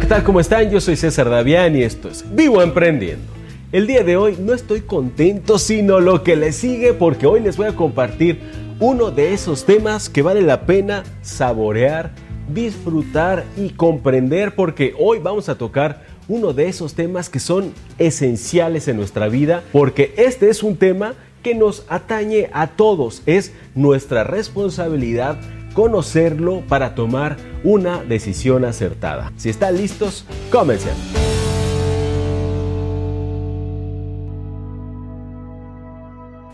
¿qué tal? ¿Cómo están? Yo soy César Davián y esto es Vivo Emprendiendo. El día de hoy no estoy contento, sino lo que le sigue porque hoy les voy a compartir uno de esos temas que vale la pena saborear, disfrutar y comprender porque hoy vamos a tocar uno de esos temas que son esenciales en nuestra vida porque este es un tema que nos atañe a todos, es nuestra responsabilidad conocerlo para tomar una decisión acertada. Si están listos, comencemos.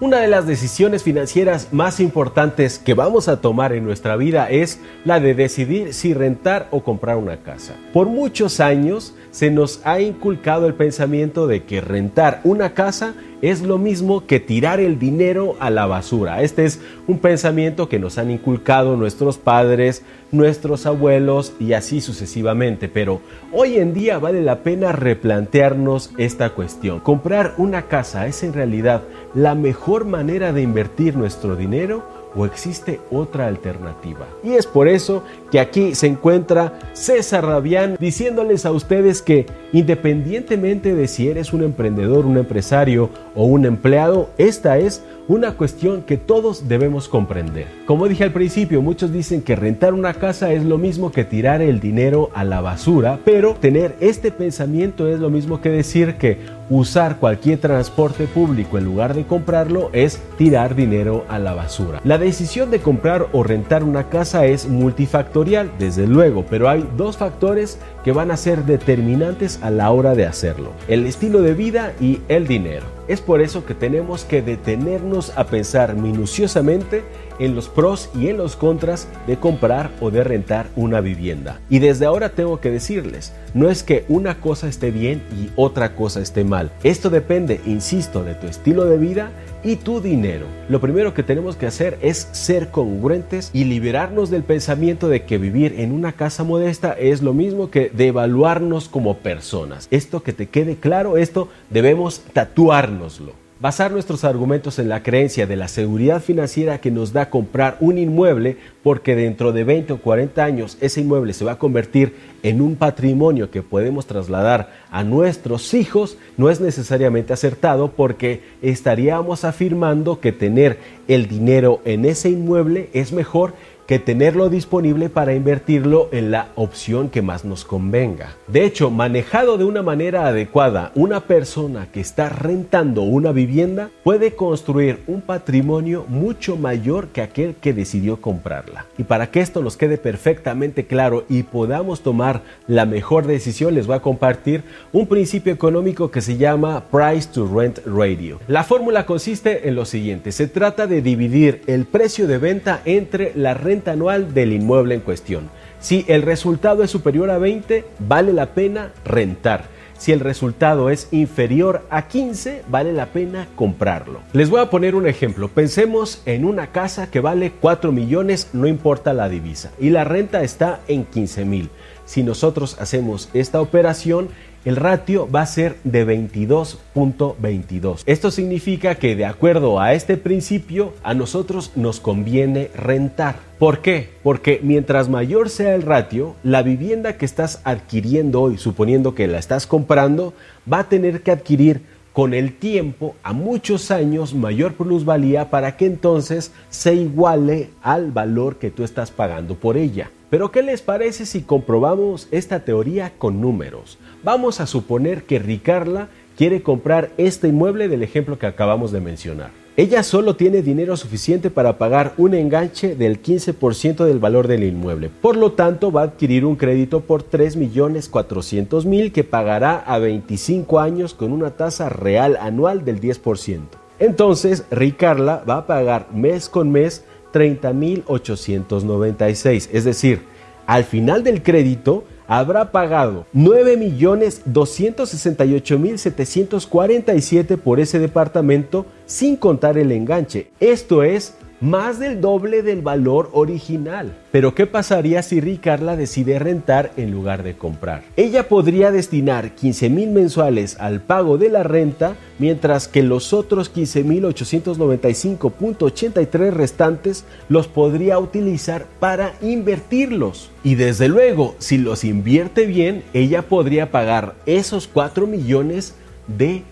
Una de las decisiones financieras más importantes que vamos a tomar en nuestra vida es la de decidir si rentar o comprar una casa. Por muchos años se nos ha inculcado el pensamiento de que rentar una casa es lo mismo que tirar el dinero a la basura. Este es un pensamiento que nos han inculcado nuestros padres, nuestros abuelos y así sucesivamente. Pero hoy en día vale la pena replantearnos esta cuestión. ¿Comprar una casa es en realidad la mejor manera de invertir nuestro dinero? O existe otra alternativa. Y es por eso que aquí se encuentra César Rabián diciéndoles a ustedes que independientemente de si eres un emprendedor, un empresario o un empleado, esta es una cuestión que todos debemos comprender. Como dije al principio, muchos dicen que rentar una casa es lo mismo que tirar el dinero a la basura, pero tener este pensamiento es lo mismo que decir que usar cualquier transporte público en lugar de comprarlo es tirar dinero a la basura. La decisión de comprar o rentar una casa es multifactorial, desde luego, pero hay dos factores que van a ser determinantes a la hora de hacerlo, el estilo de vida y el dinero. Es por eso que tenemos que detenernos a pensar minuciosamente en los pros y en los contras de comprar o de rentar una vivienda. Y desde ahora tengo que decirles, no es que una cosa esté bien y otra cosa esté mal. Esto depende, insisto, de tu estilo de vida y tu dinero. Lo primero que tenemos que hacer es ser congruentes y liberarnos del pensamiento de que vivir en una casa modesta es lo mismo que devaluarnos como personas. Esto que te quede claro, esto debemos tatuárnoslo. Basar nuestros argumentos en la creencia de la seguridad financiera que nos da comprar un inmueble porque dentro de 20 o 40 años ese inmueble se va a convertir en un patrimonio que podemos trasladar a nuestros hijos no es necesariamente acertado porque estaríamos afirmando que tener el dinero en ese inmueble es mejor que tenerlo disponible para invertirlo en la opción que más nos convenga. De hecho, manejado de una manera adecuada, una persona que está rentando una vivienda puede construir un patrimonio mucho mayor que aquel que decidió comprarla. Y para que esto nos quede perfectamente claro y podamos tomar la mejor decisión, les voy a compartir un principio económico que se llama Price to Rent Radio. La fórmula consiste en lo siguiente, se trata de dividir el precio de venta entre la renta anual del inmueble en cuestión. Si el resultado es superior a 20, vale la pena rentar. Si el resultado es inferior a 15, vale la pena comprarlo. Les voy a poner un ejemplo. Pensemos en una casa que vale 4 millones, no importa la divisa, y la renta está en 15 mil. Si nosotros hacemos esta operación, el ratio va a ser de 22.22. Esto significa que de acuerdo a este principio, a nosotros nos conviene rentar. ¿Por qué? Porque mientras mayor sea el ratio, la vivienda que estás adquiriendo hoy, suponiendo que la estás comprando, va a tener que adquirir con el tiempo a muchos años mayor plusvalía para que entonces se iguale al valor que tú estás pagando por ella. Pero ¿qué les parece si comprobamos esta teoría con números? Vamos a suponer que Ricarla quiere comprar este inmueble del ejemplo que acabamos de mencionar. Ella solo tiene dinero suficiente para pagar un enganche del 15% del valor del inmueble. Por lo tanto, va a adquirir un crédito por 3.400.000 que pagará a 25 años con una tasa real anual del 10%. Entonces, Ricarla va a pagar mes con mes 30.896. Es decir, al final del crédito habrá pagado 9.268.747 por ese departamento sin contar el enganche. Esto es más del doble del valor original. Pero ¿qué pasaría si Ricarla decide rentar en lugar de comprar? Ella podría destinar 15 mil mensuales al pago de la renta, mientras que los otros 15.895.83 restantes los podría utilizar para invertirlos. Y desde luego, si los invierte bien, ella podría pagar esos 4 millones de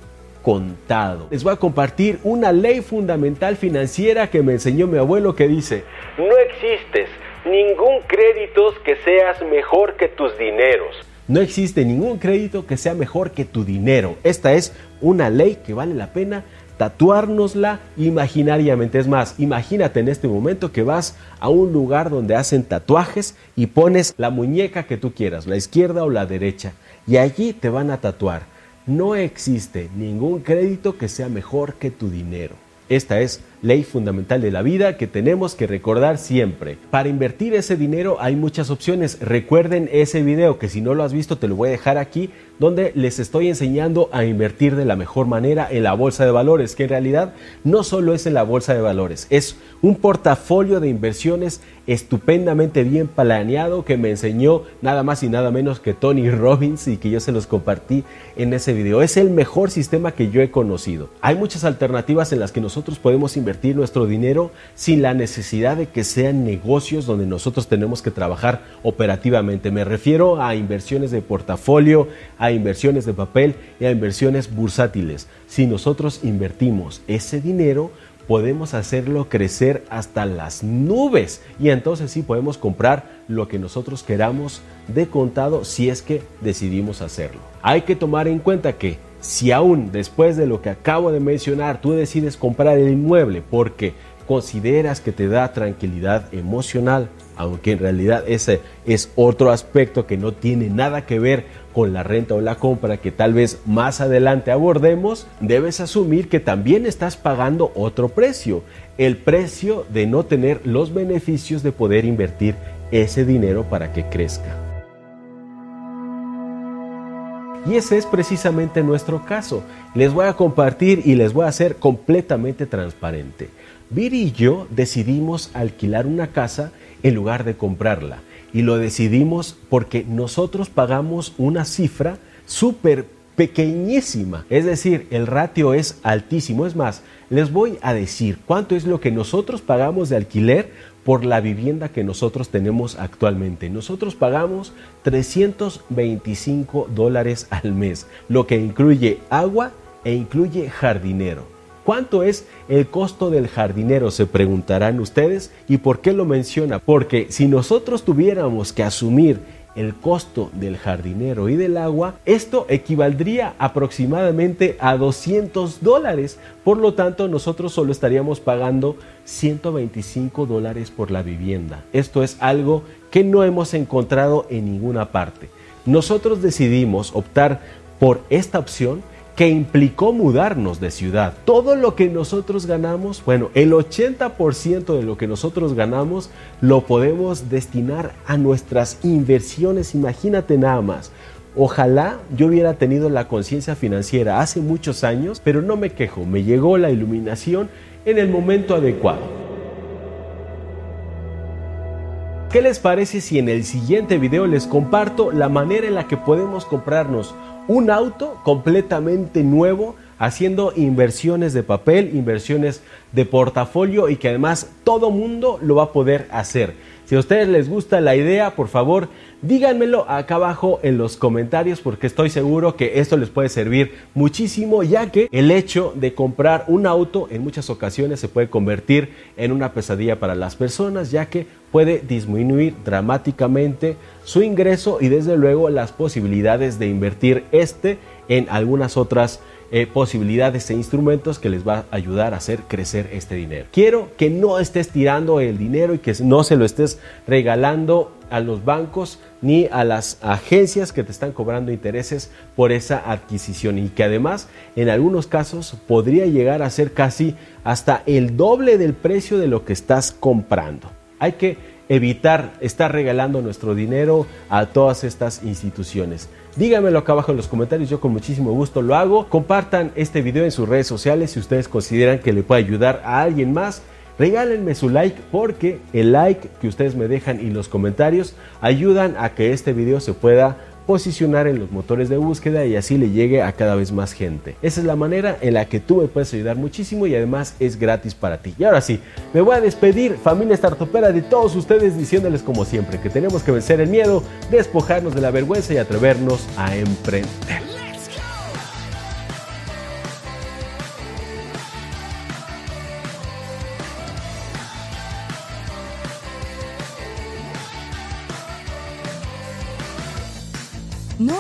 contado. Les voy a compartir una ley fundamental financiera que me enseñó mi abuelo que dice, no existes ningún crédito que seas mejor que tus dineros. No existe ningún crédito que sea mejor que tu dinero. Esta es una ley que vale la pena tatuárnosla imaginariamente. Es más, imagínate en este momento que vas a un lugar donde hacen tatuajes y pones la muñeca que tú quieras, la izquierda o la derecha, y allí te van a tatuar no existe ningún crédito que sea mejor que tu dinero. Esta es ley fundamental de la vida que tenemos que recordar siempre. Para invertir ese dinero hay muchas opciones. Recuerden ese video que si no lo has visto te lo voy a dejar aquí donde les estoy enseñando a invertir de la mejor manera en la bolsa de valores, que en realidad no solo es en la bolsa de valores, es un portafolio de inversiones estupendamente bien planeado que me enseñó nada más y nada menos que Tony Robbins y que yo se los compartí en ese video. Es el mejor sistema que yo he conocido. Hay muchas alternativas en las que nosotros podemos invertir nuestro dinero sin la necesidad de que sean negocios donde nosotros tenemos que trabajar operativamente. Me refiero a inversiones de portafolio, inversiones de papel y a inversiones bursátiles. Si nosotros invertimos ese dinero, podemos hacerlo crecer hasta las nubes y entonces sí podemos comprar lo que nosotros queramos de contado si es que decidimos hacerlo. Hay que tomar en cuenta que si aún después de lo que acabo de mencionar tú decides comprar el inmueble porque consideras que te da tranquilidad emocional, aunque en realidad ese es otro aspecto que no tiene nada que ver con la renta o la compra que tal vez más adelante abordemos, debes asumir que también estás pagando otro precio, el precio de no tener los beneficios de poder invertir ese dinero para que crezca. Y ese es precisamente nuestro caso. Les voy a compartir y les voy a hacer completamente transparente. Viri y yo decidimos alquilar una casa en lugar de comprarla. Y lo decidimos porque nosotros pagamos una cifra súper pequeñísima. Es decir, el ratio es altísimo. Es más, les voy a decir cuánto es lo que nosotros pagamos de alquiler por la vivienda que nosotros tenemos actualmente. Nosotros pagamos 325 dólares al mes, lo que incluye agua e incluye jardinero. ¿Cuánto es el costo del jardinero? Se preguntarán ustedes. ¿Y por qué lo menciona? Porque si nosotros tuviéramos que asumir el costo del jardinero y del agua, esto equivaldría aproximadamente a 200 dólares. Por lo tanto, nosotros solo estaríamos pagando 125 dólares por la vivienda. Esto es algo que no hemos encontrado en ninguna parte. Nosotros decidimos optar por esta opción que implicó mudarnos de ciudad. Todo lo que nosotros ganamos, bueno, el 80% de lo que nosotros ganamos lo podemos destinar a nuestras inversiones. Imagínate nada más. Ojalá yo hubiera tenido la conciencia financiera hace muchos años, pero no me quejo, me llegó la iluminación en el momento adecuado. ¿Qué les parece si en el siguiente video les comparto la manera en la que podemos comprarnos un auto completamente nuevo haciendo inversiones de papel, inversiones de portafolio y que además todo mundo lo va a poder hacer. Si a ustedes les gusta la idea, por favor, díganmelo acá abajo en los comentarios porque estoy seguro que esto les puede servir muchísimo ya que el hecho de comprar un auto en muchas ocasiones se puede convertir en una pesadilla para las personas ya que puede disminuir dramáticamente su ingreso y desde luego las posibilidades de invertir este en algunas otras eh, posibilidades e instrumentos que les va a ayudar a hacer crecer este dinero. Quiero que no estés tirando el dinero y que no se lo estés regalando a los bancos ni a las agencias que te están cobrando intereses por esa adquisición y que además en algunos casos podría llegar a ser casi hasta el doble del precio de lo que estás comprando. Hay que evitar estar regalando nuestro dinero a todas estas instituciones. Díganmelo acá abajo en los comentarios, yo con muchísimo gusto lo hago. Compartan este video en sus redes sociales si ustedes consideran que le puede ayudar a alguien más. regálenme su like porque el like que ustedes me dejan y los comentarios ayudan a que este video se pueda posicionar en los motores de búsqueda y así le llegue a cada vez más gente. Esa es la manera en la que tú me puedes ayudar muchísimo y además es gratis para ti. Y ahora sí, me voy a despedir, familia startupera, de todos ustedes diciéndoles como siempre que tenemos que vencer el miedo, despojarnos de la vergüenza y atrevernos a emprender.